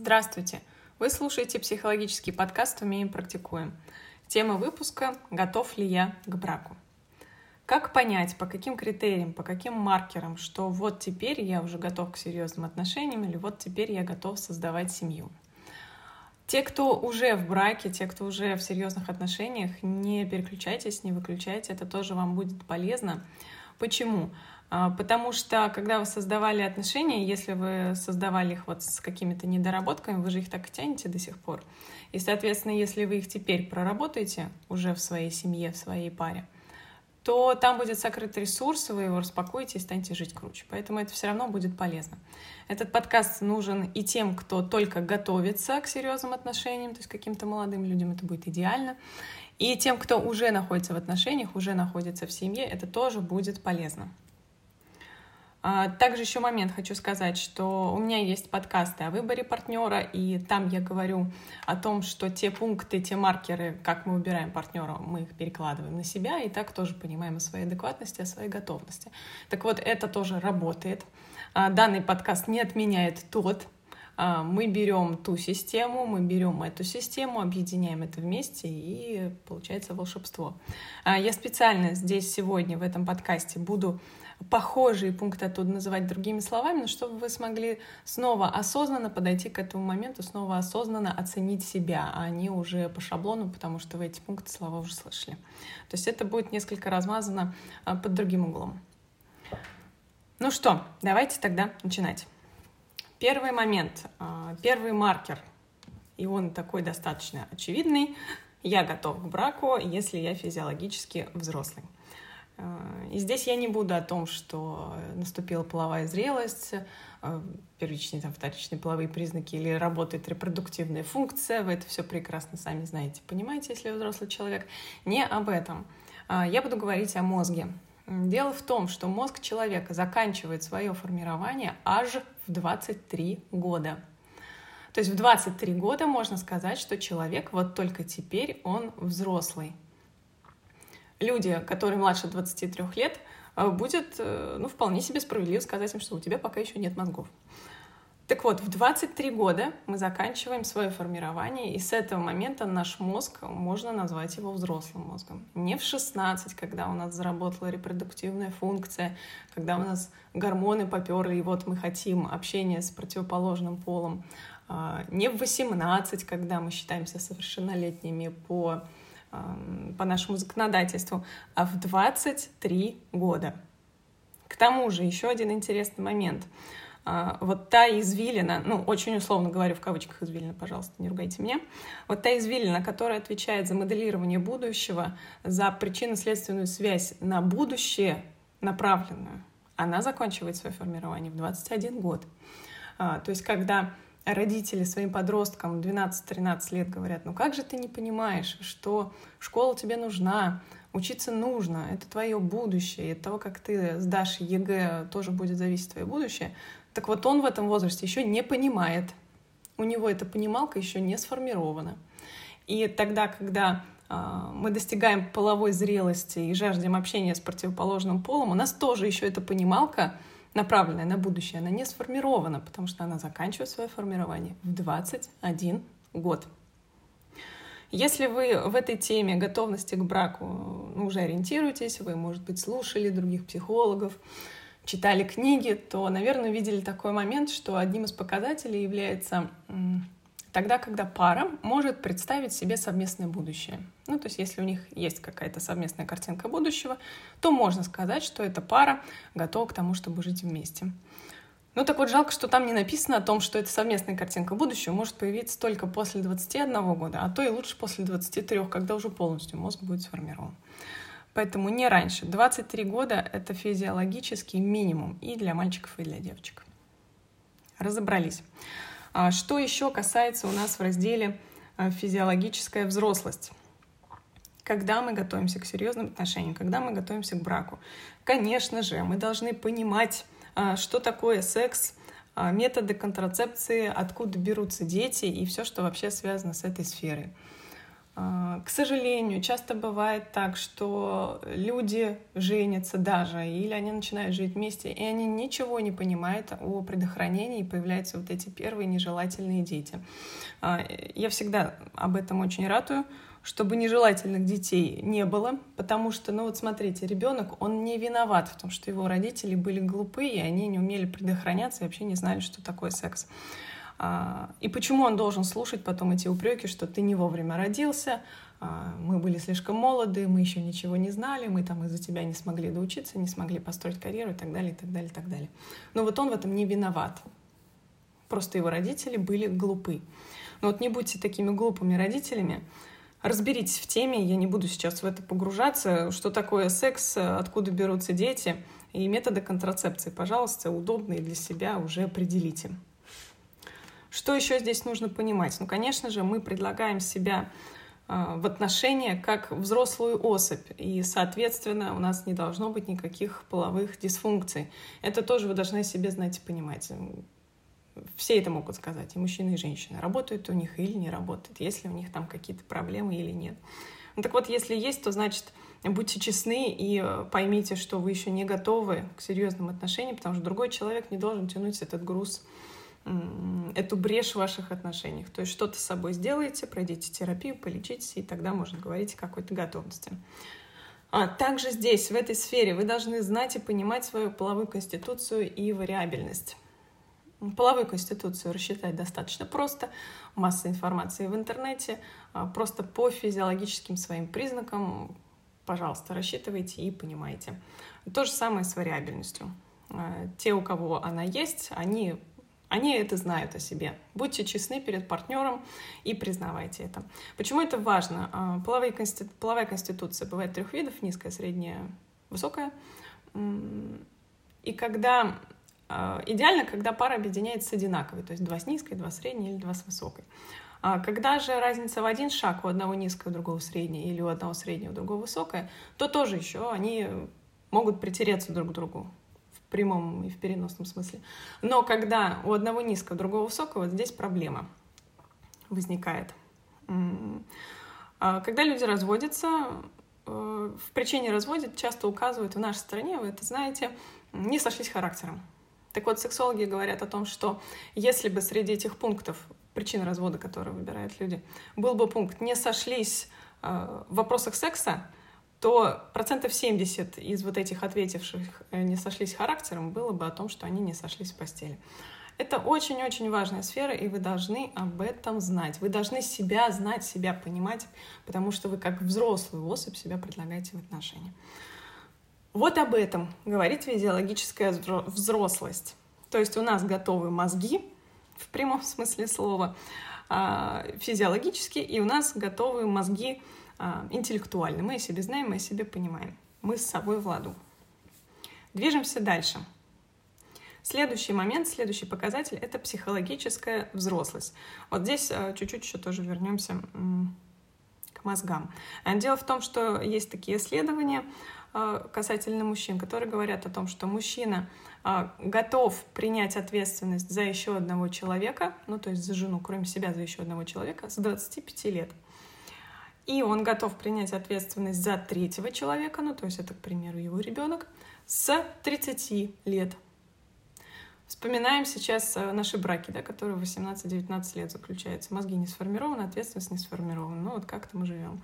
Здравствуйте! Вы слушаете психологический подкаст «Умеем, практикуем». Тема выпуска «Готов ли я к браку?». Как понять, по каким критериям, по каким маркерам, что вот теперь я уже готов к серьезным отношениям или вот теперь я готов создавать семью? Те, кто уже в браке, те, кто уже в серьезных отношениях, не переключайтесь, не выключайте, это тоже вам будет полезно. Почему? А, потому что, когда вы создавали отношения, если вы создавали их вот с какими-то недоработками, вы же их так тянете до сих пор. И, соответственно, если вы их теперь проработаете уже в своей семье, в своей паре, то там будет сокрыт ресурс, вы его распакуете и станете жить круче. Поэтому это все равно будет полезно. Этот подкаст нужен и тем, кто только готовится к серьезным отношениям, то есть каким-то молодым людям это будет идеально. И тем, кто уже находится в отношениях, уже находится в семье, это тоже будет полезно. А, также еще момент хочу сказать, что у меня есть подкасты о выборе партнера, и там я говорю о том, что те пункты, те маркеры, как мы выбираем партнера, мы их перекладываем на себя, и так тоже понимаем о своей адекватности, о своей готовности. Так вот, это тоже работает. А, данный подкаст не отменяет тот, мы берем ту систему, мы берем эту систему, объединяем это вместе, и получается волшебство. Я специально здесь сегодня в этом подкасте буду похожие пункты оттуда называть другими словами, но чтобы вы смогли снова осознанно подойти к этому моменту, снова осознанно оценить себя, а не уже по шаблону, потому что вы эти пункты слова уже слышали. То есть это будет несколько размазано а, под другим углом. Ну что, давайте тогда начинать. Первый момент, а, первый маркер, и он такой достаточно очевидный. Я готов к браку, если я физиологически взрослый. Э, и здесь я не буду о том, что наступила половая зрелость, э, первичные, там, вторичные половые признаки или работает репродуктивная функция. Вы это все прекрасно сами знаете, понимаете, если вы взрослый человек. Не об этом. Я буду говорить о мозге. Дело в том, что мозг человека заканчивает свое формирование аж в 23 года. То есть в 23 года можно сказать, что человек вот только теперь он взрослый люди, которые младше 23 лет, э, будет э, ну, вполне себе справедливо сказать им, что у тебя пока еще нет мозгов. Так вот, в 23 года мы заканчиваем свое формирование, и с этого момента наш мозг, можно назвать его взрослым мозгом. Не в 16, когда у нас заработала репродуктивная функция, когда у нас гормоны поперли, и вот мы хотим общения с противоположным полом. А, не в 18, когда мы считаемся совершеннолетними по по нашему законодательству, а в 23 года. К тому же еще один интересный момент. А, вот та извилина, ну, очень условно говорю в кавычках извилина, пожалуйста, не ругайте меня, вот та извилина, которая отвечает за моделирование будущего, за причинно-следственную связь на будущее направленную, она заканчивает свое формирование в 21 год. А, то есть, когда родители своим подросткам 12-13 лет говорят, ну как же ты не понимаешь, что школа тебе нужна, учиться нужно, это твое будущее, и от того, как ты сдашь ЕГЭ, тоже будет зависеть твое будущее. Так вот он в этом возрасте еще не понимает, у него эта понималка еще не сформирована. И тогда, когда э, мы достигаем половой зрелости и жаждем общения с противоположным полом, у нас тоже еще эта понималка направленная на будущее, она не сформирована, потому что она заканчивает свое формирование в 21 год. Если вы в этой теме готовности к браку ну, уже ориентируетесь, вы, может быть, слушали других психологов, читали книги, то, наверное, видели такой момент, что одним из показателей является тогда, когда пара может представить себе совместное будущее. Ну, то есть, если у них есть какая-то совместная картинка будущего, то можно сказать, что эта пара готова к тому, чтобы жить вместе. Ну, так вот, жалко, что там не написано о том, что эта совместная картинка будущего может появиться только после 21 года, а то и лучше после 23, когда уже полностью мозг будет сформирован. Поэтому не раньше. 23 года — это физиологический минимум и для мальчиков, и для девочек. Разобрались. А что еще касается у нас в разделе а, «Физиологическая взрослость»? Когда мы готовимся к серьезным отношениям, когда мы готовимся к браку, конечно же, мы должны понимать, а, что такое секс, методы контрацепции, откуда берутся дети и все, что вообще связано с этой сферой. А, к сожалению, часто бывает так, что люди женятся даже, или они начинают жить вместе, и они ничего не понимают о предохранении, и появляются вот эти первые нежелательные дети. А, я всегда об этом очень ратую, чтобы нежелательных детей не было, потому что, ну вот смотрите, ребенок, он не виноват в том, что его родители были глупые, и они не умели предохраняться и вообще не знали, что такое секс. А, и почему он должен слушать потом эти упреки, что ты не вовремя родился, а, мы были слишком молоды, мы еще ничего не знали, мы там из-за тебя не смогли доучиться, не смогли построить карьеру и так далее, и так далее, и так далее. Но вот он в этом не виноват. Просто его родители были глупы. Но вот не будьте такими глупыми родителями, разберитесь в теме, я не буду сейчас в это погружаться, что такое секс, откуда берутся дети, и методы контрацепции, пожалуйста, удобные для себя уже определите. Что еще здесь нужно понимать? Ну, конечно же, мы предлагаем себя а, в отношения как взрослую особь, и, соответственно, у нас не должно быть никаких половых дисфункций. Это тоже вы должны себе знать и понимать. Все это могут сказать, и мужчины, и женщины. Работают у них или не работают, если у них там какие-то проблемы или нет. Ну, так вот, если есть, то значит, будьте честны и поймите, что вы еще не готовы к серьезным отношениям, потому что другой человек не должен тянуть этот груз эту брешь в ваших отношениях. То есть что-то с собой сделаете, пройдите терапию, полечитесь, и тогда можно говорить о какой-то готовности. А также здесь, в этой сфере, вы должны знать и понимать свою половую конституцию и вариабельность. Половую конституцию рассчитать достаточно просто, масса информации в интернете, а, просто по физиологическим своим признакам, пожалуйста, рассчитывайте и понимайте. То же самое с вариабельностью. А, те, у кого она есть, они они это знают о себе. Будьте честны перед партнером и признавайте это. Почему это важно? А, половая, конститу... Половая конституция бывает трех видов, низкая, средняя, высокая. И когда а, идеально, когда пара объединяется одинаковой, то есть два с низкой, два средней или два с высокой. А когда же разница в один шаг, у одного низкая, у другого средняя, или у одного среднего, у другого высокая, то тоже еще они могут притереться друг к другу прямом и в переносном смысле. Но когда у одного низкого, у другого высокого, вот здесь проблема возникает. А когда люди разводятся, э, в причине развода часто указывают в нашей стране, вы это знаете, не сошлись характером. Так вот, сексологи говорят о том, что если бы среди этих пунктов причин развода, которые выбирают люди, был бы пункт «не сошлись э, в вопросах секса», то процентов 70 из вот этих ответивших э, не сошлись характером было бы о том, что они не сошлись в постели. Это очень-очень важная сфера, и вы должны об этом знать. Вы должны себя знать, себя понимать, потому что вы как взрослую особь себя предлагаете в отношения. Вот об этом говорит физиологическая взрослость. То есть у нас готовы мозги, в прямом смысле слова, а, физиологически, и у нас готовы мозги интеллектуальны. Мы о себе знаем, мы о себе понимаем. Мы с собой в ладу. Движемся дальше. Следующий момент, следующий показатель — это психологическая взрослость. Вот здесь а, чуть-чуть еще тоже вернемся к мозгам. А, дело в том, что есть такие исследования касательно мужчин, которые говорят о том, что мужчина готов принять ответственность за еще одного человека, ну то есть за жену, кроме себя, за еще одного человека, с 25 лет и он готов принять ответственность за третьего человека, ну, то есть это, к примеру, его ребенок, с 30 лет. Вспоминаем сейчас э, наши браки, да, которые 18-19 лет заключаются. Мозги не сформированы, ответственность не сформирована. Ну, вот как-то мы живем.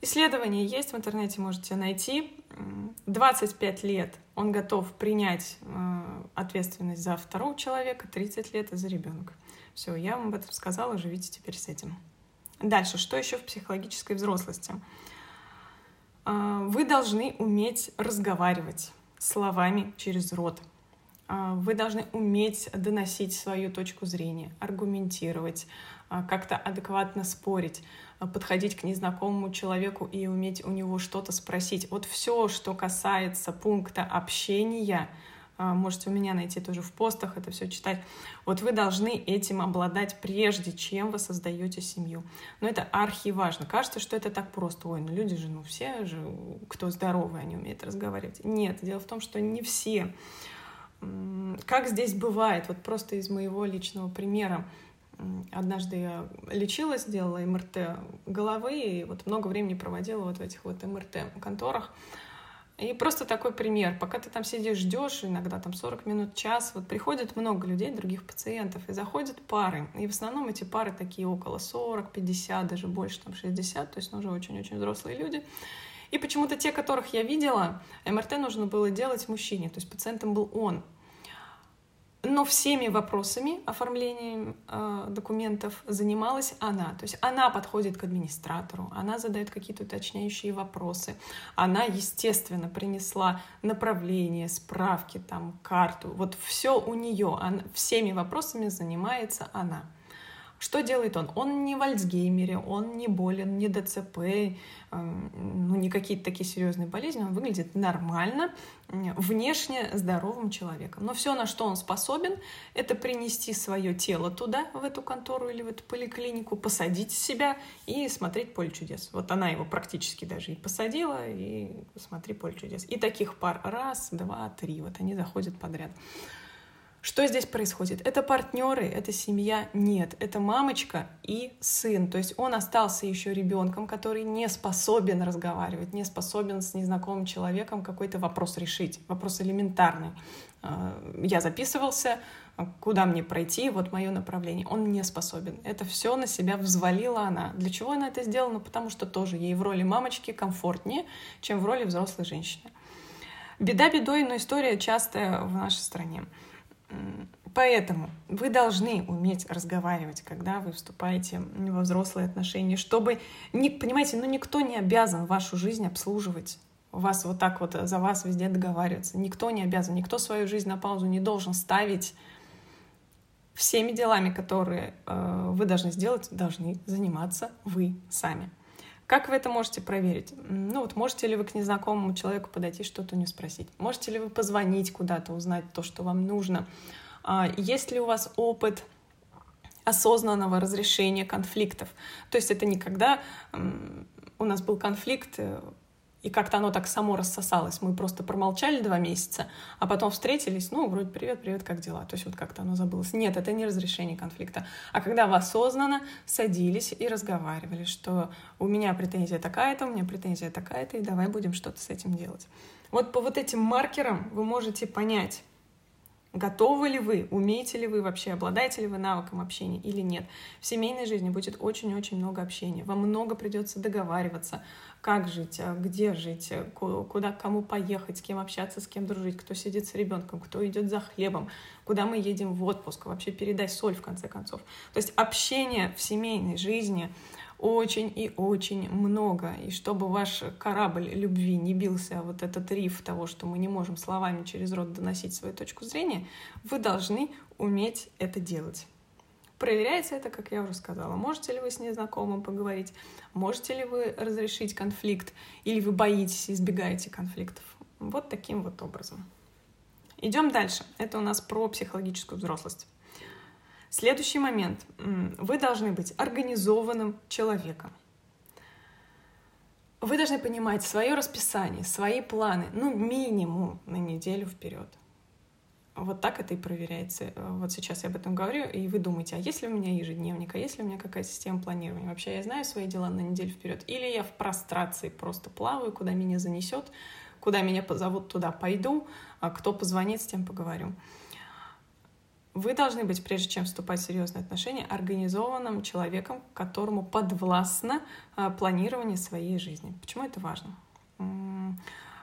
Исследования есть в интернете, можете найти. 25 лет он готов принять э, ответственность за второго человека, 30 лет за ребенка. Все, я вам об этом сказала, живите теперь с этим. Дальше, что еще в психологической взрослости? А, вы должны уметь разговаривать словами через рот. А, вы должны уметь доносить свою точку зрения, аргументировать, а, как-то адекватно спорить, подходить к незнакомому человеку и уметь у него что-то спросить. Вот все, что касается пункта общения, можете у меня найти тоже в постах это все читать. Вот вы должны этим обладать прежде, чем вы создаете семью. Но это архиважно. Кажется, что это так просто. Ой, ну люди же, ну все же, кто здоровый, они умеют разговаривать. Нет, дело в том, что не все. Как здесь бывает, вот просто из моего личного примера, Однажды я лечилась, делала МРТ головы, и вот много времени проводила вот в этих вот МРТ-конторах. И просто такой пример. Пока ты там сидишь, ждешь, иногда там 40 минут, час, вот приходит много людей, других пациентов, и заходят пары. И в основном эти пары такие около 40, 50, даже больше, там 60, то есть ну, уже очень-очень взрослые люди. И почему-то те, которых я видела, МРТ нужно было делать мужчине, то есть пациентом был он. Но всеми вопросами оформления э, документов занималась она. То есть она подходит к администратору, она задает какие-то уточняющие вопросы. Она, естественно, принесла направление, справки, там, карту. Вот все у нее. Она, всеми вопросами занимается она. Что делает он? Он не в Альцгеймере, он не болен, не ДЦП, э, ну, не какие-то такие серьезные болезни, он выглядит нормально, внешне здоровым человеком. Но все, на что он способен, это принести свое тело туда, в эту контору или в эту поликлинику, посадить себя и смотреть поле чудес. Вот она его практически даже и посадила, и смотри поле чудес. И таких пар раз, два, три, вот они заходят подряд. Что здесь происходит? Это партнеры, это семья? Нет, это мамочка и сын. То есть он остался еще ребенком, который не способен разговаривать, не способен с незнакомым человеком какой-то вопрос решить, вопрос элементарный. А, я записывался, куда мне пройти, вот мое направление. Он не способен. Это все на себя взвалила она. Для чего она это сделала? Ну, потому что тоже ей в роли мамочки комфортнее, чем в роли взрослой женщины. Беда бедой, но история частая в нашей стране. Поэтому вы должны уметь разговаривать, когда вы вступаете во взрослые отношения, чтобы, понимаете, ну никто не обязан вашу жизнь обслуживать вас вот так вот за вас везде договариваться. Никто не обязан, никто свою жизнь на паузу не должен ставить. Всеми делами, которые э, вы должны сделать, должны заниматься вы сами. Как вы это можете проверить? Ну вот можете ли вы к незнакомому человеку подойти, что-то не спросить? Можете ли вы позвонить куда-то, узнать то, что вам нужно? А, есть ли у вас опыт осознанного разрешения конфликтов? То есть это не когда у нас был конфликт, э, и как-то оно так само рассосалось. Мы просто промолчали два месяца, а потом встретились, ну, вроде привет, привет, как дела? То есть вот как-то оно забылось. Нет, это не разрешение конфликта. А когда вы осознанно садились и разговаривали, что у меня претензия такая-то, у меня претензия такая-то, и давай будем что-то с этим делать. Вот по вот этим маркерам вы можете понять, Готовы ли вы, умеете ли вы вообще, обладаете ли вы навыком общения или нет. В семейной жизни будет очень-очень много общения. Вам много придется договариваться, как жить, а где жить, куда, кому поехать, с кем общаться, с кем дружить, кто сидит с ребенком, кто идет за хлебом, куда мы едем в отпуск, вообще передай соль в конце концов. То есть общение в семейной жизни — очень и очень много. И чтобы ваш корабль любви не бился вот этот риф того, что мы не можем словами через рот доносить свою точку зрения, вы должны уметь это делать. Проверяется это, как я уже сказала. Можете ли вы с незнакомым поговорить? Можете ли вы разрешить конфликт? Или вы боитесь, избегаете конфликтов? Вот таким вот образом. Идем дальше. Это у нас про психологическую взрослость. Следующий момент. Вы должны быть организованным человеком. Вы должны понимать свое расписание, свои планы, ну, минимум на неделю вперед. Вот так это и проверяется. Вот сейчас я об этом говорю, и вы думаете, а есть ли у меня ежедневник, а есть ли у меня какая-то система планирования? Вообще я знаю свои дела на неделю вперед? Или я в прострации просто плаваю, куда меня занесет, куда меня позовут, туда пойду, а кто позвонит, с тем поговорю. Вы должны быть, прежде чем вступать в серьезные отношения, организованным человеком, которому подвластно а, планирование своей жизни. Почему это важно?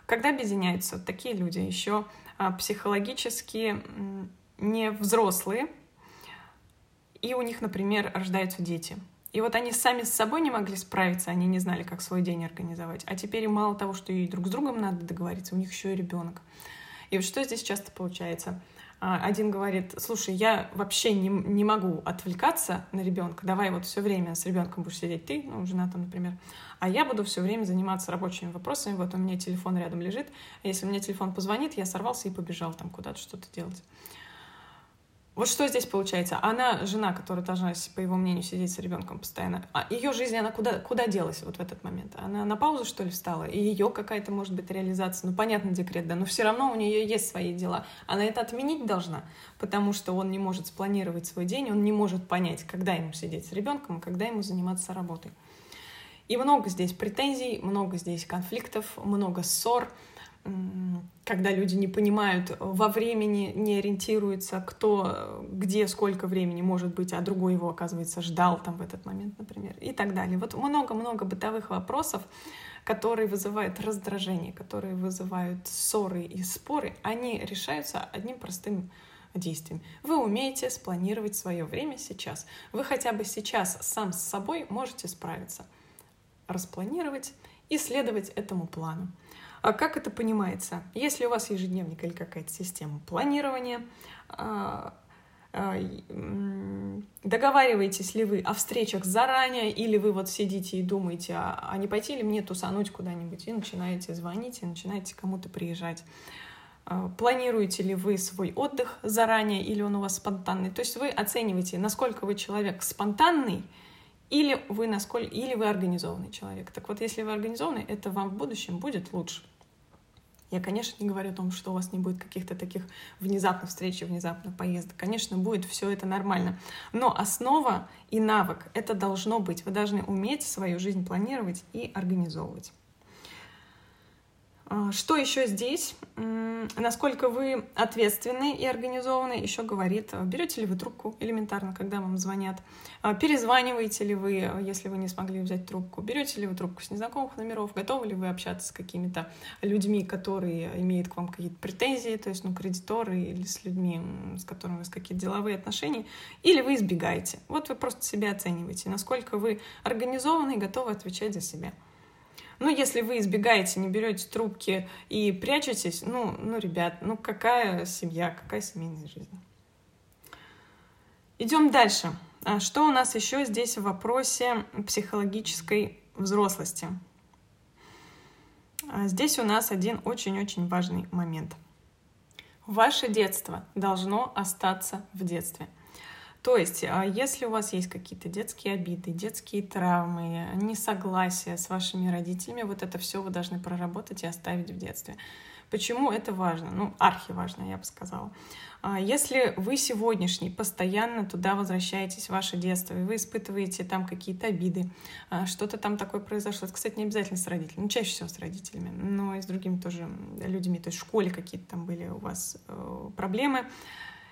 Когда объединяются такие люди, еще а, психологически не взрослые, и у них, например, рождаются дети. И вот они сами с собой не могли справиться, они не знали, как свой день организовать. А теперь мало того, что и друг с другом надо договориться, у них еще и ребенок. И вот что здесь часто получается? А, один говорит, слушай, я вообще не, не могу отвлекаться на ребенка, давай вот все время с ребенком будешь сидеть ты, ну, жена там, например, а я буду все время заниматься рабочими вопросами, вот у меня телефон рядом лежит, если меня телефон позвонит, я сорвался и побежал там куда-то что-то делать. Вот что здесь получается? Она жена, которая должна, по его мнению, сидеть с ребенком постоянно. А ее жизнь, она куда, куда делась вот в этот момент? Она на паузу, что ли, встала? И ее какая-то, может быть, реализация. Ну, понятно, декрет, да, но все равно у нее есть свои дела. Она это отменить должна, потому что он не может спланировать свой день, он не может понять, когда ему сидеть с ребенком, когда ему заниматься работой. И много здесь претензий, много здесь конфликтов, много ссор — когда люди не понимают во времени, не ориентируются, кто, где, сколько времени может быть, а другой его, оказывается, ждал там в этот момент, например, и так далее. Вот много-много бытовых вопросов, которые вызывают раздражение, которые вызывают ссоры и споры, они решаются одним простым действием. Вы умеете спланировать свое время сейчас. Вы хотя бы сейчас сам с собой можете справиться. Распланировать и следовать этому плану. А как это понимается? Если у вас ежедневник или какая-то система планирования, а, а, договариваетесь ли вы о встречах заранее, или вы вот сидите и думаете, а, а не пойти ли мне тусануть куда-нибудь, и начинаете звонить, и начинаете кому-то приезжать. Планируете ли вы свой отдых заранее, или он у вас спонтанный? То есть вы оцениваете, насколько вы человек спонтанный, или вы, насколько, или вы организованный человек. Так вот, если вы организованный, это вам в будущем будет лучше. Я, конечно, не говорю о том, что у вас не будет каких-то таких внезапных встреч и внезапных поездок. Конечно, будет все это нормально. Но основа и навык — это должно быть. Вы должны уметь свою жизнь планировать и организовывать. А, что еще здесь? Насколько вы ответственны и организованы, еще говорит, а, берете ли вы трубку элементарно, когда вам звонят, а, перезваниваете ли вы, если вы не смогли взять трубку, берете ли вы трубку с незнакомых номеров, готовы ли вы общаться с какими-то людьми, которые имеют к вам какие-то претензии, то есть, ну, кредиторы или с людьми, с которыми у вас какие-то деловые отношения, или вы избегаете. Вот вы просто себя оцениваете, насколько вы организованы и готовы отвечать за себя. Ну, если вы избегаете, не берете трубки и прячетесь, ну, ну, ребят, ну какая семья, какая семейная жизнь? Идем дальше. А что у нас еще здесь в вопросе психологической взрослости? А здесь у нас один очень-очень важный момент. Ваше детство должно остаться в детстве – то есть, а если у вас есть какие-то детские обиды, детские травмы, несогласия с вашими родителями, вот это все вы должны проработать и оставить в детстве. Почему это важно? Ну, архиважно, я бы сказала. А если вы сегодняшний постоянно туда возвращаетесь, в ваше детство, и вы испытываете там какие-то обиды, а, что-то там такое произошло, это, кстати, не обязательно с родителями, ну, чаще всего с родителями, но и с другими тоже людьми, то есть в школе какие-то там были у вас э, проблемы,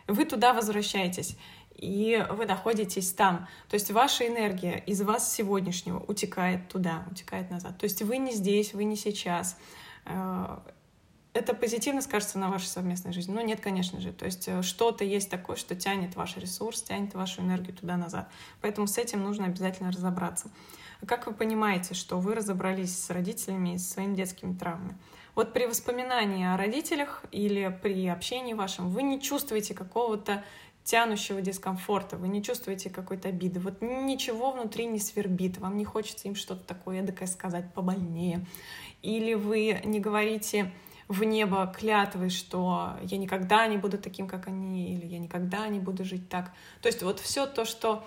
вы туда возвращаетесь и вы находитесь там. То есть ваша энергия из вас сегодняшнего утекает туда, утекает назад. То есть вы не здесь, вы не сейчас. Э, это позитивно скажется на вашей совместной жизни? Ну, нет, конечно же. То есть э, что-то есть такое, что тянет ваш ресурс, тянет вашу энергию туда-назад. Поэтому с этим нужно обязательно разобраться. Как вы понимаете, что вы разобрались с родителями и с своими детскими травмами? Вот при воспоминании о родителях или при общении вашем вы не чувствуете какого-то тянущего дискомфорта, вы не чувствуете какой-то обиды, вот ничего внутри не свербит, вам не хочется им что-то такое эдакое сказать побольнее, или вы не говорите в небо клятвы, что я никогда не буду таким, как они, или я никогда не буду жить так. То есть вот все то, что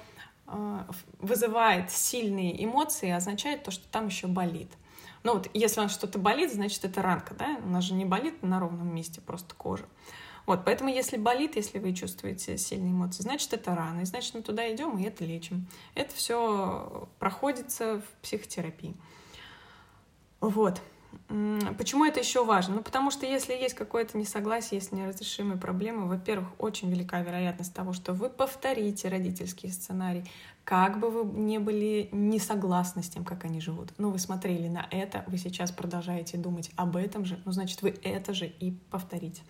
э, вызывает сильные эмоции, означает то, что там еще болит. Ну вот, если у нас что-то болит, значит, это ранка, да? У нас же не болит на ровном месте просто кожа. Вот, поэтому если болит, если вы чувствуете сильные эмоции, значит, это рано, и значит, мы туда идем и это лечим. Это все проходится в психотерапии. Вот. Почему это еще важно? Ну, потому что если есть какое-то несогласие, есть неразрешимые проблемы, во-первых, очень велика вероятность того, что вы повторите родительский сценарий, как бы вы не были не согласны с тем, как они живут. Ну, вы смотрели на это, вы сейчас продолжаете думать об этом же, ну, значит, вы это же и повторите.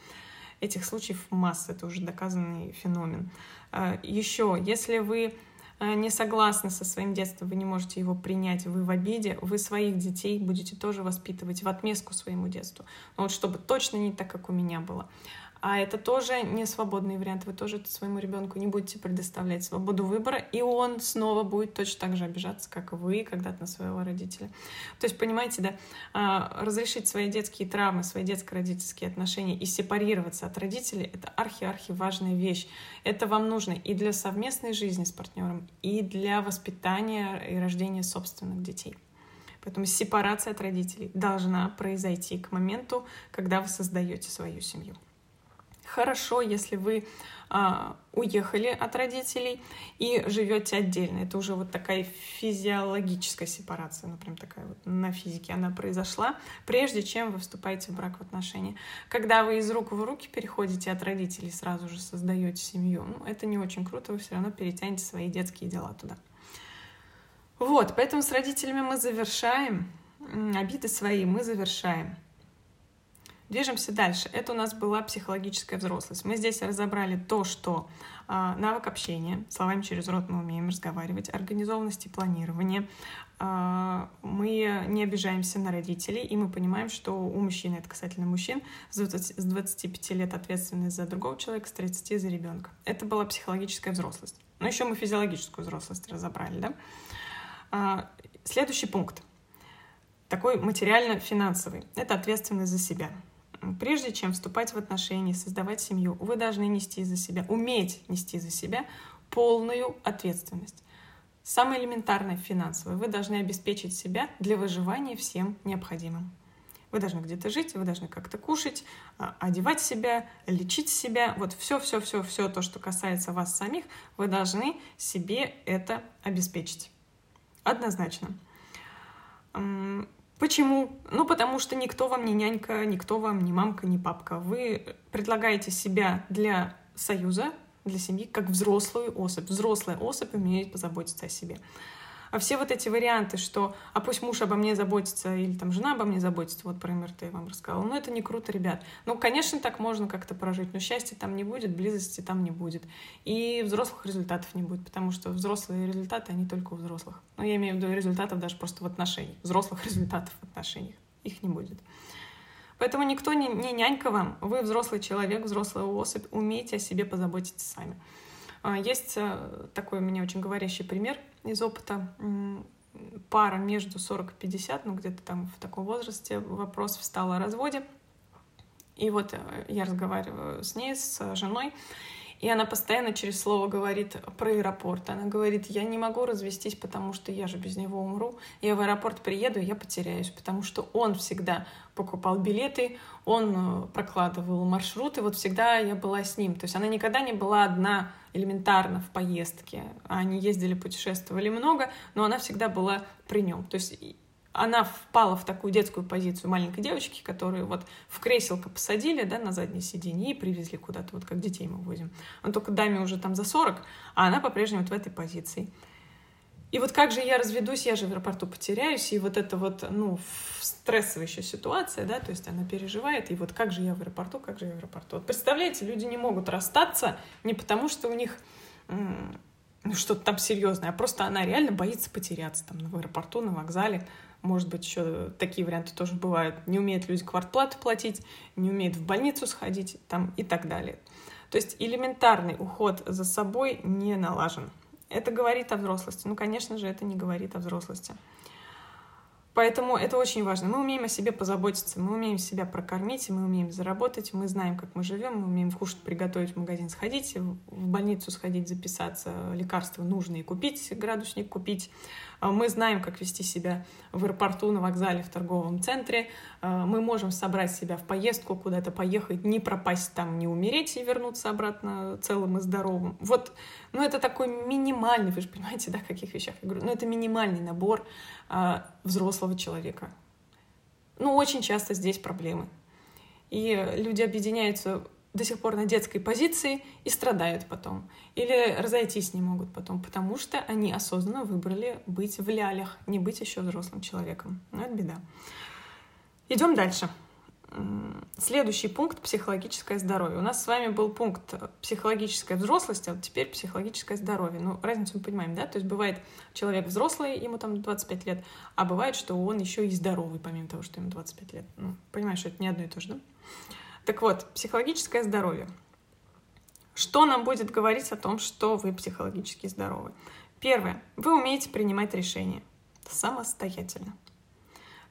Этих случаев масса, это уже доказанный феномен. А, Еще, если вы а, не согласны со своим детством, вы не можете его принять, вы в обиде, вы своих детей будете тоже воспитывать в отместку своему детству. Но вот чтобы точно не так, как у меня было. А это тоже не свободный вариант. Вы тоже своему ребенку не будете предоставлять свободу выбора, и он снова будет точно так же обижаться, как вы когда-то на своего родителя. То есть, понимаете, да, а, разрешить свои детские травмы, свои детско-родительские отношения и сепарироваться от родителей — это архи-архи важная вещь. Это вам нужно и для совместной жизни с партнером, и для воспитания и рождения собственных детей. Поэтому сепарация от родителей должна произойти к моменту, когда вы создаете свою семью. Хорошо, если вы а, уехали от родителей и живете отдельно. Это уже вот такая физиологическая сепарация, ну такая вот на физике она произошла, прежде чем вы вступаете в брак в отношения. Когда вы из рук в руки переходите от родителей, сразу же создаете семью, ну это не очень круто, вы все равно перетянете свои детские дела туда. Вот, поэтому с родителями мы завершаем, обиды свои мы завершаем. Движемся дальше. Это у нас была психологическая взрослость. Мы здесь разобрали то, что э, навык общения, словами через рот мы умеем разговаривать, организованность и планирование. Э, мы не обижаемся на родителей, и мы понимаем, что у мужчины, это касательно мужчин, с, 20, с 25 лет ответственность за другого человека, с 30 за ребенка. Это была психологическая взрослость. Но еще мы физиологическую взрослость разобрали, да? А, следующий пункт, такой материально-финансовый, это ответственность за себя. Прежде чем вступать в отношения, создавать семью, вы должны нести за себя, уметь нести за себя полную ответственность. Самое элементарное финансовое. Вы должны обеспечить себя для выживания всем необходимым. Вы должны где-то жить, вы должны как-то кушать, а, одевать себя, лечить себя. Вот все, все, все, все то, что касается вас самих, вы должны себе это обеспечить. Однозначно. Почему? Ну, потому что никто вам не нянька, никто вам не мамка, не папка. Вы предлагаете себя для союза, для семьи, как взрослую особь. Взрослая особь умеет позаботиться о себе. А все вот эти варианты, что «а пусть муж обо мне заботится» или там «жена обо мне заботится», вот про МРТ я вам рассказала, ну это не круто, ребят. Ну, конечно, так можно как-то прожить, но счастья там не будет, близости там не будет. И взрослых результатов не будет, потому что взрослые результаты, они только у взрослых. Ну, я имею в виду результатов даже просто в отношениях. Взрослых результатов в отношениях. Их не будет. Поэтому никто не, не нянька вам. Вы взрослый человек, взрослая особь, умеете о себе позаботиться сами. А, есть э, такой меня очень говорящий пример из опыта. Пара между 40 и 50, ну где-то там в таком возрасте, вопрос встал о разводе. И вот э, я разговариваю с ней, с женой, и она постоянно через слово говорит про аэропорт. Она говорит, я не могу развестись, потому что я же без него умру. Я в аэропорт приеду, я потеряюсь, потому что он всегда покупал билеты, он э, прокладывал маршруты, вот всегда я была с ним. То есть она никогда не была одна элементарно в поездке. Они ездили, путешествовали много, но она всегда была при нем. То есть она впала в такую детскую позицию маленькой девочки, которую вот в креселко посадили, да, на заднее сиденье и привезли куда-то, вот как детей мы возим. Но только даме уже там за 40, а она по-прежнему вот в этой позиции. И вот как же я разведусь, я же в аэропорту потеряюсь, и вот это вот, ну, стрессовая ситуация, да, то есть она переживает, и вот как же я в аэропорту, как же я в аэропорту. Вот представляете, люди не могут расстаться не потому, что у них ну, что-то там серьезное, а просто она реально боится потеряться там в аэропорту, на вокзале, может быть, еще такие варианты тоже бывают. Не умеют люди квартплату платить, не умеют в больницу сходить там, и так далее. То есть элементарный уход за собой не налажен. Это говорит о взрослости. Ну, конечно же, это не говорит о взрослости. Поэтому это очень важно. Мы умеем о себе позаботиться, мы умеем себя прокормить, мы умеем заработать, мы знаем, как мы живем, мы умеем кушать, приготовить, в магазин сходить, в больницу сходить, записаться, лекарства нужные купить, градусник купить. А мы знаем, как вести себя в аэропорту, на вокзале, в торговом центре. А мы можем собрать себя в поездку, куда-то поехать, не пропасть там, не умереть и вернуться обратно целым и здоровым. Вот, ну это такой минимальный, вы же понимаете, да, о каких вещах я говорю, но это минимальный набор а, взрослого человека. Ну, очень часто здесь проблемы. И люди объединяются до сих пор на детской позиции и страдают потом. Или разойтись не могут потом, потому что они осознанно выбрали быть в лялях, не быть еще взрослым человеком. Ну, это беда. Идем дальше. Следующий пункт — психологическое здоровье. У нас с вами был пункт психологическая взрослость, а вот теперь психологическое здоровье. Ну, разницу мы понимаем, да? То есть бывает человек взрослый, ему там 25 лет, а бывает, что он еще и здоровый, помимо того, что ему 25 лет. Ну, понимаешь, что это не одно и то же, да? Так вот, психологическое здоровье. Что нам будет говорить о том, что вы психологически здоровы? Первое. Вы умеете принимать решения самостоятельно.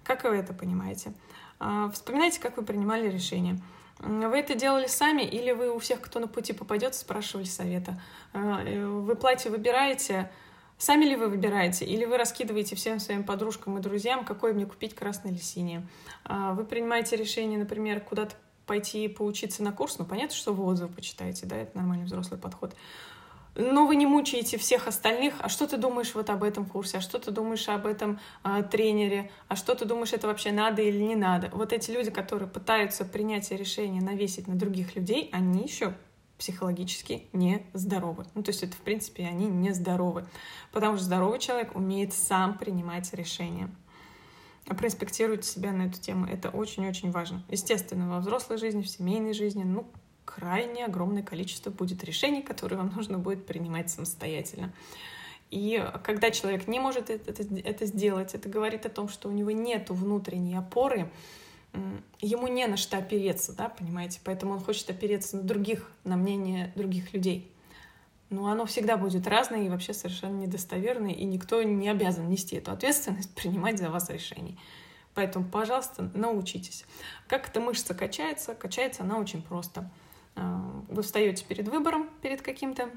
Как вы это понимаете? А, вспоминайте, как вы принимали решения. Вы это делали сами или вы у всех, кто на пути попадет, спрашивали совета? А, э, вы платье выбираете, сами ли вы выбираете, или вы раскидываете всем своим подружкам и друзьям, какое мне купить, красное или синее? А, вы принимаете решение, например, куда-то пойти поучиться на курс, ну, понятно, что вы отзывы почитаете, да, это нормальный взрослый подход но вы не мучаете всех остальных, а что ты думаешь вот об этом курсе, а что ты думаешь об этом э, тренере, а что ты думаешь, это вообще надо или не надо. Вот эти люди, которые пытаются принятие решения навесить на других людей, они еще психологически нездоровы. Ну, то есть это, в принципе, они нездоровы. Потому что здоровый человек умеет сам принимать решения. Проинспектируйте себя на эту тему. Это очень-очень важно. Естественно, во взрослой жизни, в семейной жизни, ну, крайне огромное количество будет решений, которые вам нужно будет принимать самостоятельно. И когда человек не может это, это, сделать, это говорит о том, что у него нет внутренней опоры, ему не на что опереться, да, понимаете? Поэтому он хочет опереться на других, на мнение других людей. Но оно всегда будет разное и вообще совершенно недостоверное, и никто не обязан нести эту ответственность, принимать за вас решения. Поэтому, пожалуйста, научитесь. Как эта мышца качается? Качается она очень просто. А, вы встаете перед выбором, перед каким-то,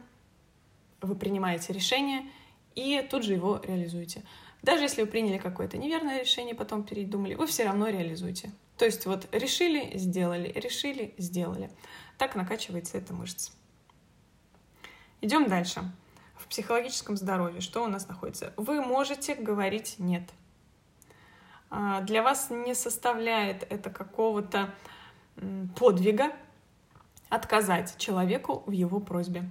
вы принимаете решение и тут же его реализуете. Даже если вы приняли какое-то неверное решение, потом передумали, вы все равно реализуете. То есть вот решили, сделали, решили, сделали. Так накачивается эта мышца. Идем дальше. В психологическом здоровье что у нас находится? Вы можете говорить «нет». А, для вас не составляет это какого-то подвига отказать человеку в его просьбе.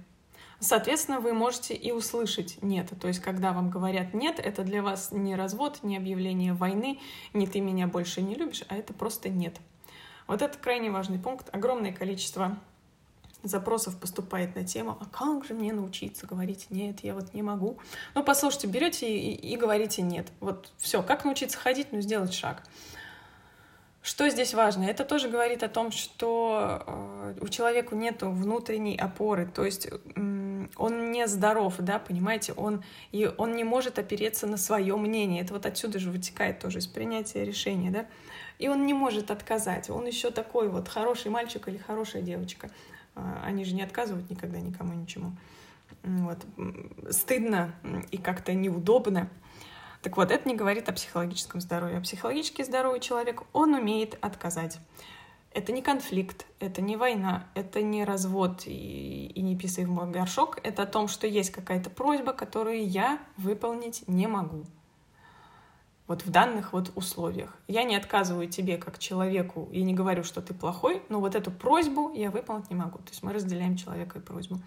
Соответственно, вы можете и услышать «нет». То есть, когда вам говорят «нет», это для вас не развод, не объявление войны, не «ты меня больше не любишь», а это просто «нет». Вот это крайне важный пункт. Огромное количество запросов поступает на тему «А как же мне научиться говорить «нет», я вот не могу». Ну, послушайте, берете и, и говорите «нет». Вот все, как научиться ходить, ну, сделать шаг. Что здесь важно? Это тоже говорит о том, что э, у человека нет внутренней опоры, то есть он не здоров, да, понимаете, он, и он не может опереться на свое мнение. Это вот отсюда же вытекает тоже из принятия решения, да. И он не может отказать. Он еще такой вот хороший мальчик или хорошая девочка. А, они же не отказывают никогда никому ничему. Вот. Стыдно и как-то неудобно. Так вот, это не говорит о психологическом здоровье. Психологически здоровый человек, он умеет отказать. Это не конфликт, это не война, это не развод и, и не писай в мой горшок. Это о том, что есть какая-то просьба, которую я выполнить не могу. Вот в данных вот условиях. Я не отказываю тебе как человеку и не говорю, что ты плохой, но вот эту просьбу я выполнить не могу. То есть мы разделяем человека и просьбу.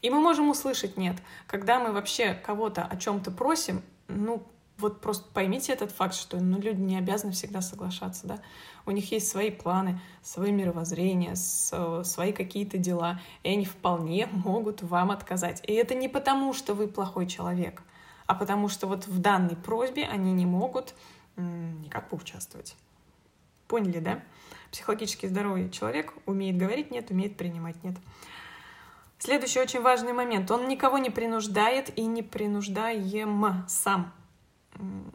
И мы можем услышать «нет». Когда мы вообще кого-то о чем-то просим, ну, вот просто поймите этот факт, что ну, люди не обязаны всегда соглашаться, да. У них есть свои планы, свои мировоззрения, свои какие-то дела, и они вполне могут вам отказать. И это не потому, что вы плохой человек, а потому что вот в данной просьбе они не могут никак поучаствовать. Поняли, да? Психологически здоровый человек умеет говорить нет, умеет принимать нет. Следующий очень важный момент. Он никого не принуждает и не принуждаем сам.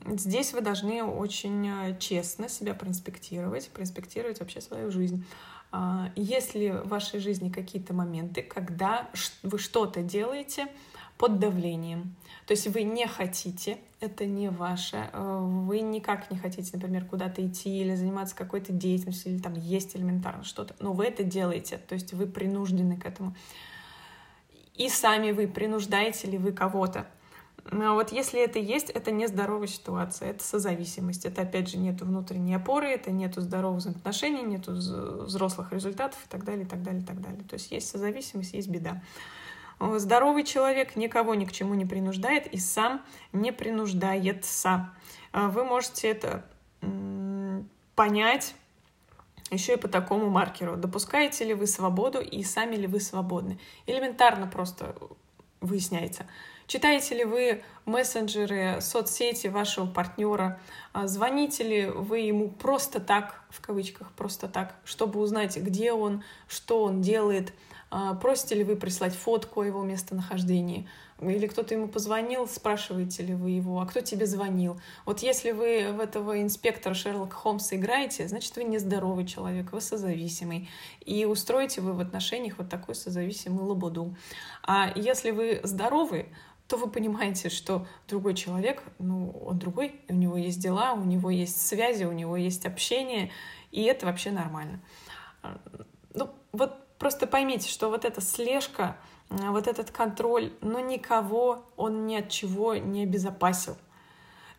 Здесь вы должны очень э, честно себя проинспектировать, проинспектировать вообще свою жизнь. А, если в вашей жизни какие-то моменты, когда вы что-то делаете под давлением, то есть вы не хотите, это не ваше, э, вы никак не хотите, например, куда-то идти или заниматься какой-то деятельностью, или там есть элементарно что-то, но вы это делаете, то есть вы принуждены к этому. И сами вы принуждаете ли вы кого-то но вот если это есть, это не здоровая ситуация, это созависимость. Это, опять же, нету внутренней опоры, это нету здоровых взаимоотношений, нету взрослых результатов и так далее, и так далее, и так далее. То есть есть созависимость, есть беда. Здоровый человек никого ни к чему не принуждает и сам не принуждается. А вы можете это понять еще и по такому маркеру. Допускаете ли вы свободу и сами ли вы свободны? Элементарно просто выясняется – Читаете ли вы мессенджеры, соцсети вашего партнера? А звоните ли вы ему просто так, в кавычках, просто так, чтобы узнать, где он, что он делает? А просите ли вы прислать фотку о его местонахождении? Или кто-то ему позвонил, спрашиваете ли вы его, а кто тебе звонил? Вот если вы в этого инспектора Шерлока Холмса играете, значит, вы нездоровый человек, вы созависимый. И устроите вы в отношениях вот такой созависимый лабуду. А если вы здоровый, то вы понимаете, что другой человек, ну, он другой, у него есть дела, у него есть связи, у него есть общение, и это вообще нормально. Ну, вот просто поймите, что вот эта слежка, вот этот контроль, но никого он ни от чего не обезопасил.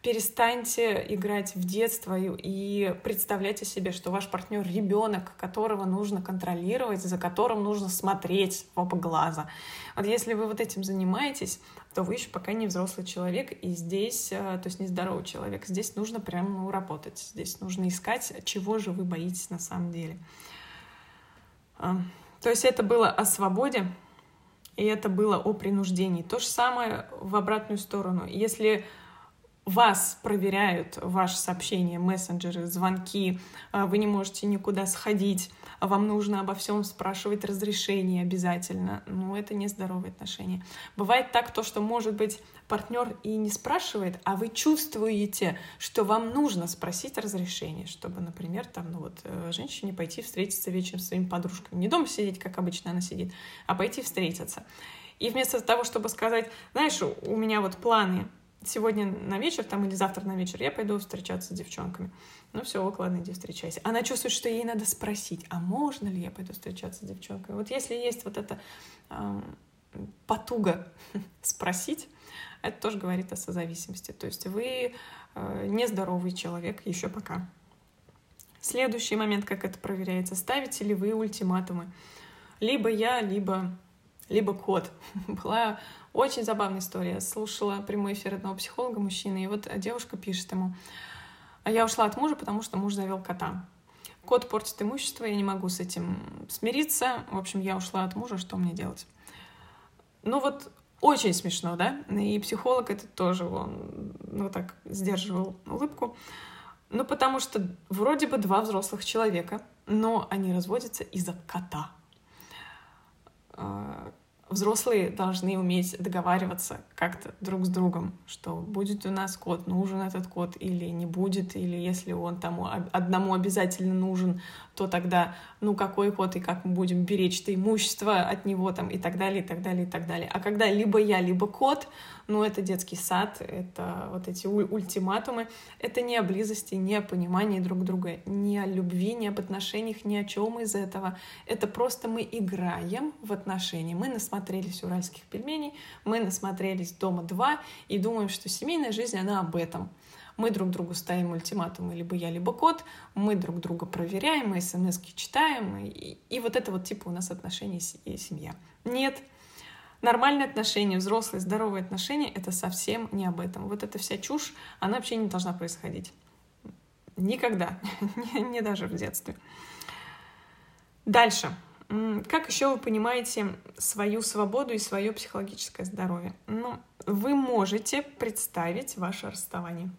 Перестаньте играть в детство и представляйте себе, что ваш партнер ребенок, которого нужно контролировать, за которым нужно смотреть в оба глаза. Вот если вы вот этим занимаетесь, то вы еще пока не взрослый человек, и здесь, э, то есть не здоровый человек, здесь нужно прям ну, работать, здесь нужно искать, чего же вы боитесь на самом деле. А, то есть это было о свободе, и это было о принуждении. То же самое в обратную сторону. Если вас проверяют ваши сообщения, мессенджеры, звонки, а, вы не можете никуда сходить, вам нужно обо всем спрашивать разрешение обязательно. Ну, это нездоровые отношения. Бывает так, то, что, может быть, партнер и не спрашивает, а вы чувствуете, что вам нужно спросить разрешение, чтобы, например, там, ну вот, э, женщине пойти встретиться вечером с своими подружками. Не дома сидеть, как обычно она сидит, а пойти встретиться. И вместо того, чтобы сказать, знаешь, у меня вот планы сегодня на вечер там или завтра на вечер я пойду встречаться с девчонками. Ну все, ок, ладно, иди встречайся. Она чувствует, что ей надо спросить, а можно ли я пойду встречаться с девчонками? Вот если есть вот эта э, потуга спросить, это тоже говорит о созависимости. То есть вы э, нездоровый человек еще пока. Следующий момент, как это проверяется, ставите ли вы ультиматумы. Либо я, либо, либо кот. Была очень забавная история. Слушала прямой эфир одного психолога, мужчины, и вот девушка пишет ему, а я ушла от мужа, потому что муж завел кота. Кот портит имущество, я не могу с этим смириться. В общем, я ушла от мужа, что мне делать? Ну вот очень смешно, да? И психолог это тоже, он ну так сдерживал улыбку. Ну, потому что вроде бы два взрослых человека, но они разводятся из-за кота. Взрослые должны уметь договариваться как-то друг с другом, что будет у нас код, нужен этот код или не будет, или если он тому одному обязательно нужен, то тогда, ну, какой код и как мы будем беречь это имущество от него там и так далее, и так далее, и так далее. А когда либо я, либо кот, ну, это детский сад, это вот эти ультиматумы, это не о близости, не о понимании друг друга, не о любви, не об отношениях, ни о чем из этого. Это просто мы играем в отношения. Мы насмотрелись уральских пельменей, мы насмотрелись «Дома 2» и думаем, что семейная жизнь, она об этом — мы друг другу ставим ультиматумы, либо я, либо кот, мы друг друга проверяем, мы смс читаем, и, и вот это вот типа у нас отношения и семья. Нет, нормальные отношения, взрослые, здоровые отношения — это совсем не об этом. Вот эта вся чушь, она вообще не должна происходить. Никогда, не даже в детстве. Дальше. Как еще вы понимаете свою свободу и свое психологическое здоровье? Ну, вы можете представить ваше расставание.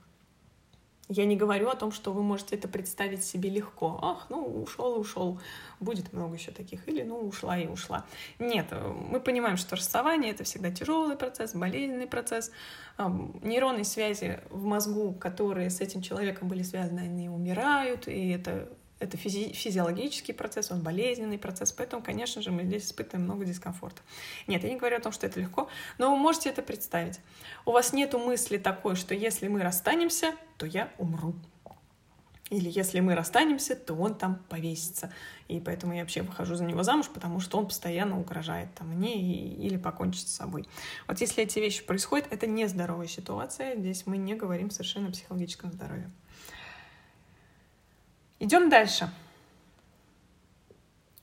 Я не говорю о том, что вы можете это представить себе легко. Ах, ну, ушел ушел. Будет много еще таких. Или, ну, ушла и ушла. Нет, мы понимаем, что расставание — это всегда тяжелый процесс, болезненный процесс. Нейронные связи в мозгу, которые с этим человеком были связаны, они умирают, и это это физи физиологический процесс, он болезненный процесс, поэтому, конечно же, мы здесь испытываем много дискомфорта. Нет, я не говорю о том, что это легко, но вы можете это представить. У вас нет мысли такой, что если мы расстанемся, то я умру. Или если мы расстанемся, то он там повесится. И поэтому я вообще выхожу за него замуж, потому что он постоянно угрожает там, мне и, или покончит с собой. Вот если эти вещи происходят, это нездоровая ситуация. Здесь мы не говорим совершенно о психологическом здоровье. Идем дальше.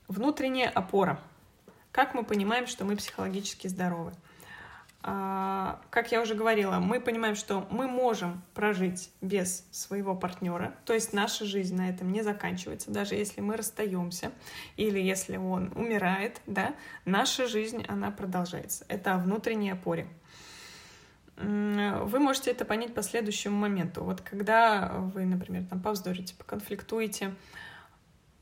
Внутренняя опора. Как мы понимаем, что мы психологически здоровы? А, как я уже говорила, мы понимаем, что мы можем прожить без своего партнера, то есть наша жизнь на этом не заканчивается, даже если мы расстаемся или если он умирает, да, наша жизнь, она продолжается. Это о внутренней опоре. Вы можете это понять по следующему моменту. Вот когда вы, например, там повздорите, поконфликтуете,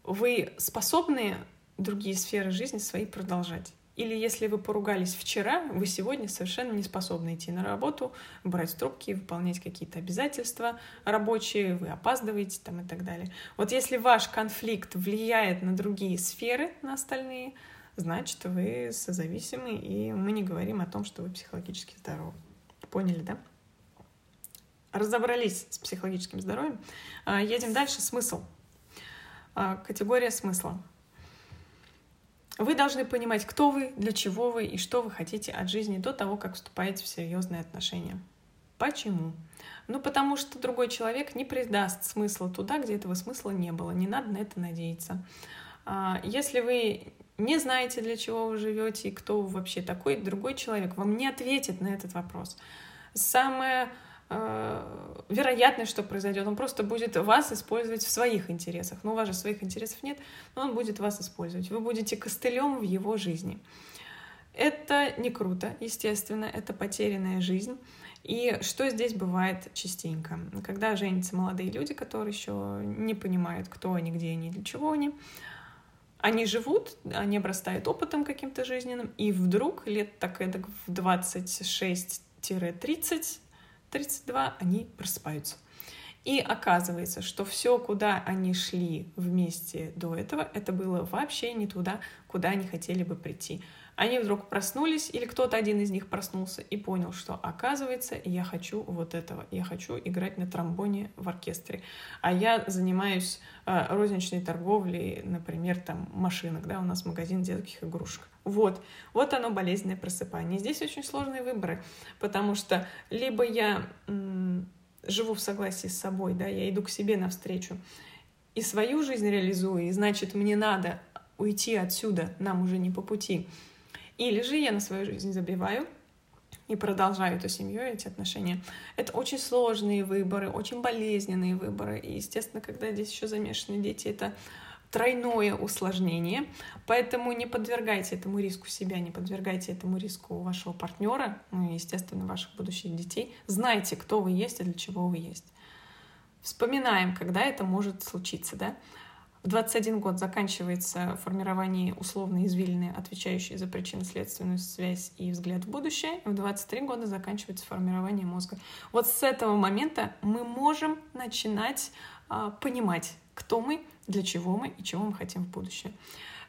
вы способны другие сферы жизни свои продолжать. Или если вы поругались вчера, вы сегодня совершенно не способны идти на работу, брать трубки, выполнять какие-то обязательства рабочие, вы опаздываете там и так далее. Вот если ваш конфликт влияет на другие сферы, на остальные, значит, вы созависимы, и мы не говорим о том, что вы психологически здоровы. Поняли, да? Разобрались с психологическим здоровьем. А, едем дальше. Смысл. А, категория смысла. Вы должны понимать, кто вы, для чего вы и что вы хотите от жизни до того, как вступаете в серьезные отношения. Почему? Ну, потому что другой человек не придаст смысла туда, где этого смысла не было. Не надо на это надеяться. А, если вы не знаете, для чего вы живете и кто вы вообще такой, другой человек вам не ответит на этот вопрос. Самое Э, вероятность, что произойдет. Он просто будет вас использовать в своих интересах. Но у вас же своих интересов нет, но он будет вас использовать. Вы будете костылем в его жизни. Это не круто, естественно, это потерянная жизнь. И что здесь бывает частенько? Когда женятся молодые люди, которые еще не понимают, кто они, где они, для чего они, они живут, они обрастают опытом каким-то жизненным, и вдруг лет так эдак в 26-30 32 они просыпаются. И оказывается, что все, куда они шли вместе до этого, это было вообще не туда, куда они хотели бы прийти. Они вдруг проснулись, или кто-то один из них проснулся и понял, что оказывается, я хочу вот этого, я хочу играть на тромбоне в оркестре, а я занимаюсь э, розничной торговлей, например, там машинок, да, у нас магазин детских игрушек. Вот, вот оно болезненное просыпание. Здесь очень сложные выборы, потому что либо я живу в согласии с собой, да, я иду к себе навстречу и свою жизнь реализую, и значит, мне надо уйти отсюда, нам уже не по пути. Или же я на свою жизнь забиваю и продолжаю эту семью, эти отношения. Это очень сложные выборы, очень болезненные выборы. И, естественно, когда здесь еще замешаны дети, это тройное усложнение, поэтому не подвергайте этому риску себя, не подвергайте этому риску вашего партнера, ну и, естественно, ваших будущих детей. Знайте, кто вы есть и для чего вы есть. Вспоминаем, когда это может случиться, да? В 21 год заканчивается формирование условно извилины, отвечающей за причинно-следственную связь и взгляд в будущее. В 23 года заканчивается формирование мозга. Вот с этого момента мы можем начинать а, понимать, кто мы, для чего мы и чего мы хотим в будущем.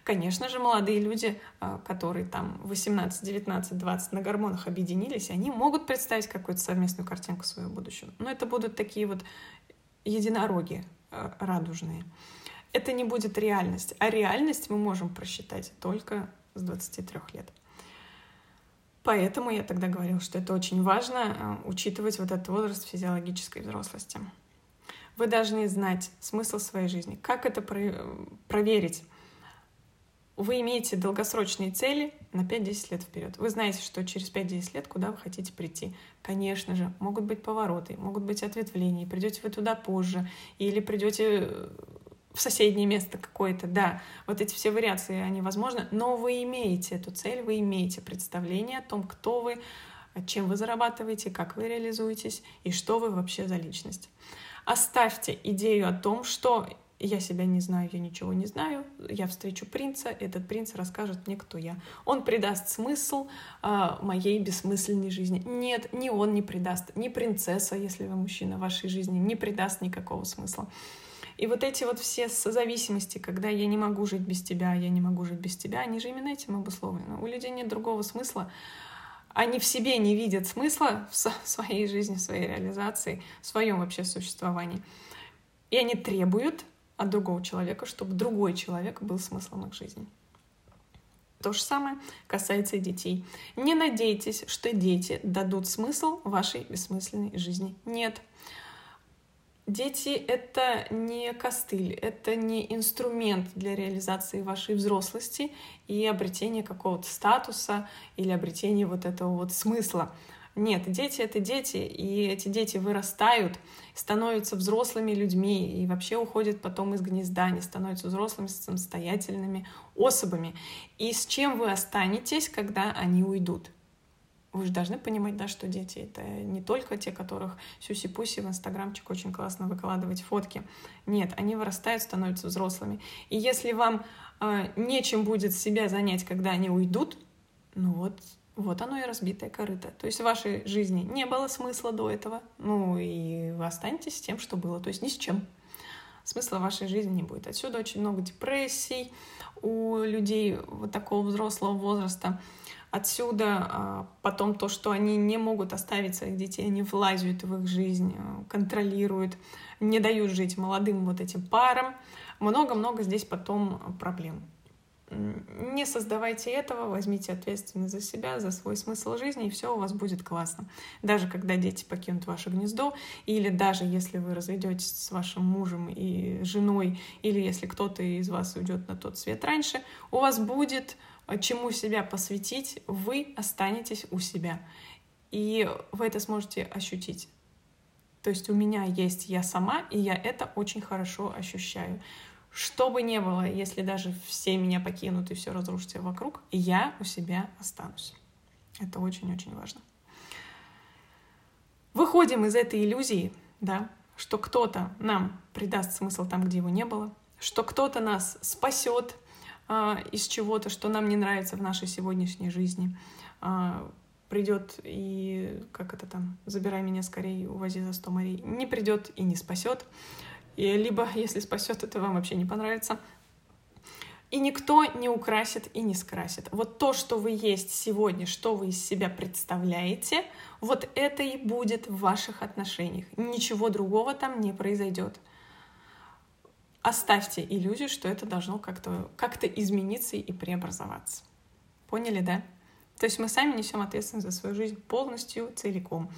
Конечно же, молодые люди, а, которые там 18, 19, 20 на гормонах объединились, они могут представить какую-то совместную картинку своего будущего. Но это будут такие вот единороги а, радужные. Это не будет реальность. А реальность мы можем просчитать только с 23 лет. Поэтому я тогда говорила, что это очень важно а, учитывать вот этот возраст физиологической взрослости. Вы должны знать смысл своей жизни. Как это проверить? Вы имеете долгосрочные цели на 5-10 лет вперед. Вы знаете, что через 5-10 лет куда вы хотите прийти. Конечно же, могут быть повороты, могут быть ответвления. Придете вы туда позже, или придете э, в соседнее место какое-то, да, вот эти все вариации, они возможны, но вы имеете эту цель, вы имеете представление о том, кто вы, чем вы зарабатываете, как вы реализуетесь и что вы вообще за личность. Оставьте идею о том, что я себя не знаю, я ничего не знаю, я встречу принца, этот принц расскажет мне, кто я. Он придаст смысл э, моей бессмысленной жизни. Нет, ни он не придаст, ни принцесса, если вы мужчина вашей жизни, не придаст никакого смысла. И вот эти вот все зависимости, когда я не могу жить без тебя, я не могу жить без тебя, они же именно этим обусловлены. У людей нет другого смысла, они в себе не видят смысла в своей жизни, в своей реализации, в своем вообще существовании. И они требуют от другого человека, чтобы другой человек был смыслом их жизни. То же самое касается и детей. Не надейтесь, что дети дадут смысл вашей бессмысленной жизни. Нет. Дети — это не костыль, это не инструмент для реализации вашей взрослости и обретения какого-то статуса или обретения вот этого вот смысла. Нет, дети — это дети, и эти дети вырастают, становятся взрослыми людьми и вообще уходят потом из гнезда, они становятся взрослыми, самостоятельными особами. И с чем вы останетесь, когда они уйдут? Вы же должны понимать, да, что дети — это не только те, которых сюси-пуси в инстаграмчик очень классно выкладывать фотки. Нет, они вырастают, становятся взрослыми. И если вам э, нечем будет себя занять, когда они уйдут, ну вот, вот оно и разбитое корыто. То есть в вашей жизни не было смысла до этого, ну и вы останетесь с тем, что было, то есть ни с чем. Смысла в вашей жизни не будет. Отсюда очень много депрессий у людей вот такого взрослого возраста. Отсюда а, потом то, что они не могут оставить своих детей, они влазят в их жизнь, а, контролируют, не дают жить молодым вот этим парам. Много-много здесь потом проблем. Не создавайте этого, возьмите ответственность за себя, за свой смысл жизни, и все у вас будет классно. Даже когда дети покинут ваше гнездо, или даже если вы разведетесь с вашим мужем и женой, или если кто-то из вас уйдет на тот свет раньше, у вас будет чему себя посвятить, вы останетесь у себя. И вы это сможете ощутить. То есть у меня есть я сама, и я это очень хорошо ощущаю. Что бы ни было, если даже все меня покинут и все разрушится вокруг, я у себя останусь. Это очень-очень важно. Выходим из этой иллюзии, да, что кто-то нам придаст смысл там, где его не было, что кто-то нас спасет, а, из чего-то, что нам не нравится в нашей сегодняшней жизни, а, придет и, как это там, забирай меня скорее, увози за сто морей, не придет и не спасет. И либо, если спасет, это вам вообще не понравится. И никто не украсит и не скрасит. Вот то, что вы есть сегодня, что вы из себя представляете, вот это и будет в ваших отношениях. Ничего другого там не произойдет оставьте иллюзию, что это должно как-то как измениться и преобразоваться. Поняли, да? То есть мы сами несем ответственность за свою жизнь полностью, целиком.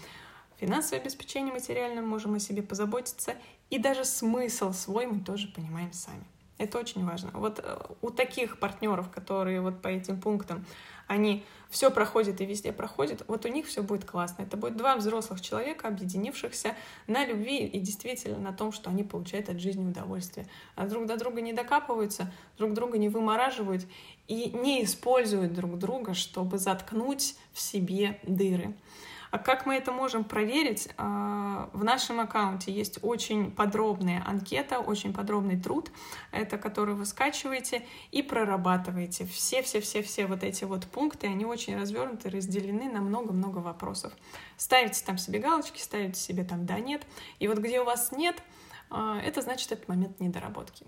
Финансовое обеспечение материальное можем о себе позаботиться, и даже смысл свой мы тоже понимаем сами. Это очень важно. Вот э, у таких партнеров, которые вот по этим пунктам они все проходят и везде проходят, вот у них все будет классно. Это будет два взрослых человека, объединившихся на любви и действительно на том, что они получают от жизни удовольствие. А друг до друга не докапываются, друг друга не вымораживают и не используют друг друга, чтобы заткнуть в себе дыры. А как мы это можем проверить? А, в нашем аккаунте есть очень подробная анкета, очень подробный труд, это который вы скачиваете и прорабатываете. Все-все-все-все вот эти вот пункты, они очень развернуты, разделены на много-много вопросов. Ставите там себе галочки, ставите себе там «да», «нет». И вот где у вас «нет», а, это значит этот момент недоработки,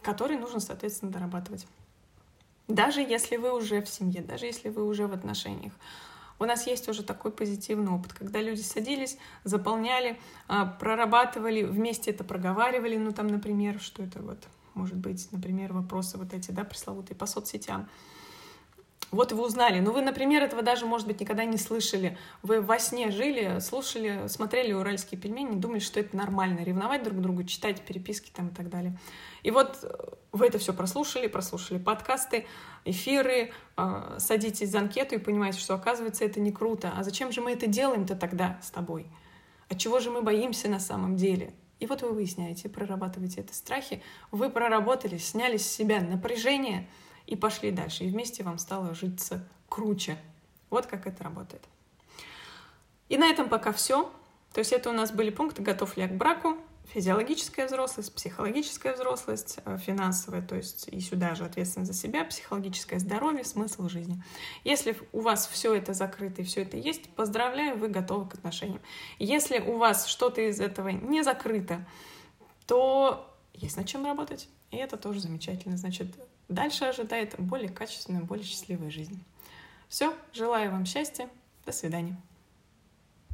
который нужно, соответственно, дорабатывать. Даже если вы уже в семье, даже если вы уже в отношениях. У нас есть уже такой позитивный опыт, когда люди садились, заполняли, а, прорабатывали, вместе это проговаривали, ну там, например, что это вот, может быть, например, вопросы вот эти, да, пресловутые по соцсетям. Вот вы узнали. Ну, вы, например, этого даже, может быть, никогда не слышали. Вы во сне жили, слушали, смотрели уральские пельмени, думали, что это нормально. Ревновать друг другу, читать переписки там и так далее. И вот э, вы это все прослушали, прослушали подкасты, эфиры, э, садитесь за анкету и понимаете, что, оказывается, это не круто. А зачем же мы это делаем-то тогда с тобой? От чего же мы боимся на самом деле? И вот вы выясняете, прорабатываете это страхи, вы проработали, сняли с себя напряжение — и пошли дальше. И вместе вам стало житься круче. Вот как это работает. И на этом пока все. То есть это у нас были пункты «Готов ли я к браку?», физиологическая взрослость, психологическая взрослость, э, финансовая, то есть и сюда же ответственность за себя, психологическое здоровье, смысл жизни. Если у вас все это закрыто и все это есть, поздравляю, вы готовы к отношениям. Если у вас что-то из этого не закрыто, то есть над чем работать. И это тоже замечательно. Значит, дальше ожидает более качественная, более счастливая жизнь. Все, желаю вам счастья. До свидания.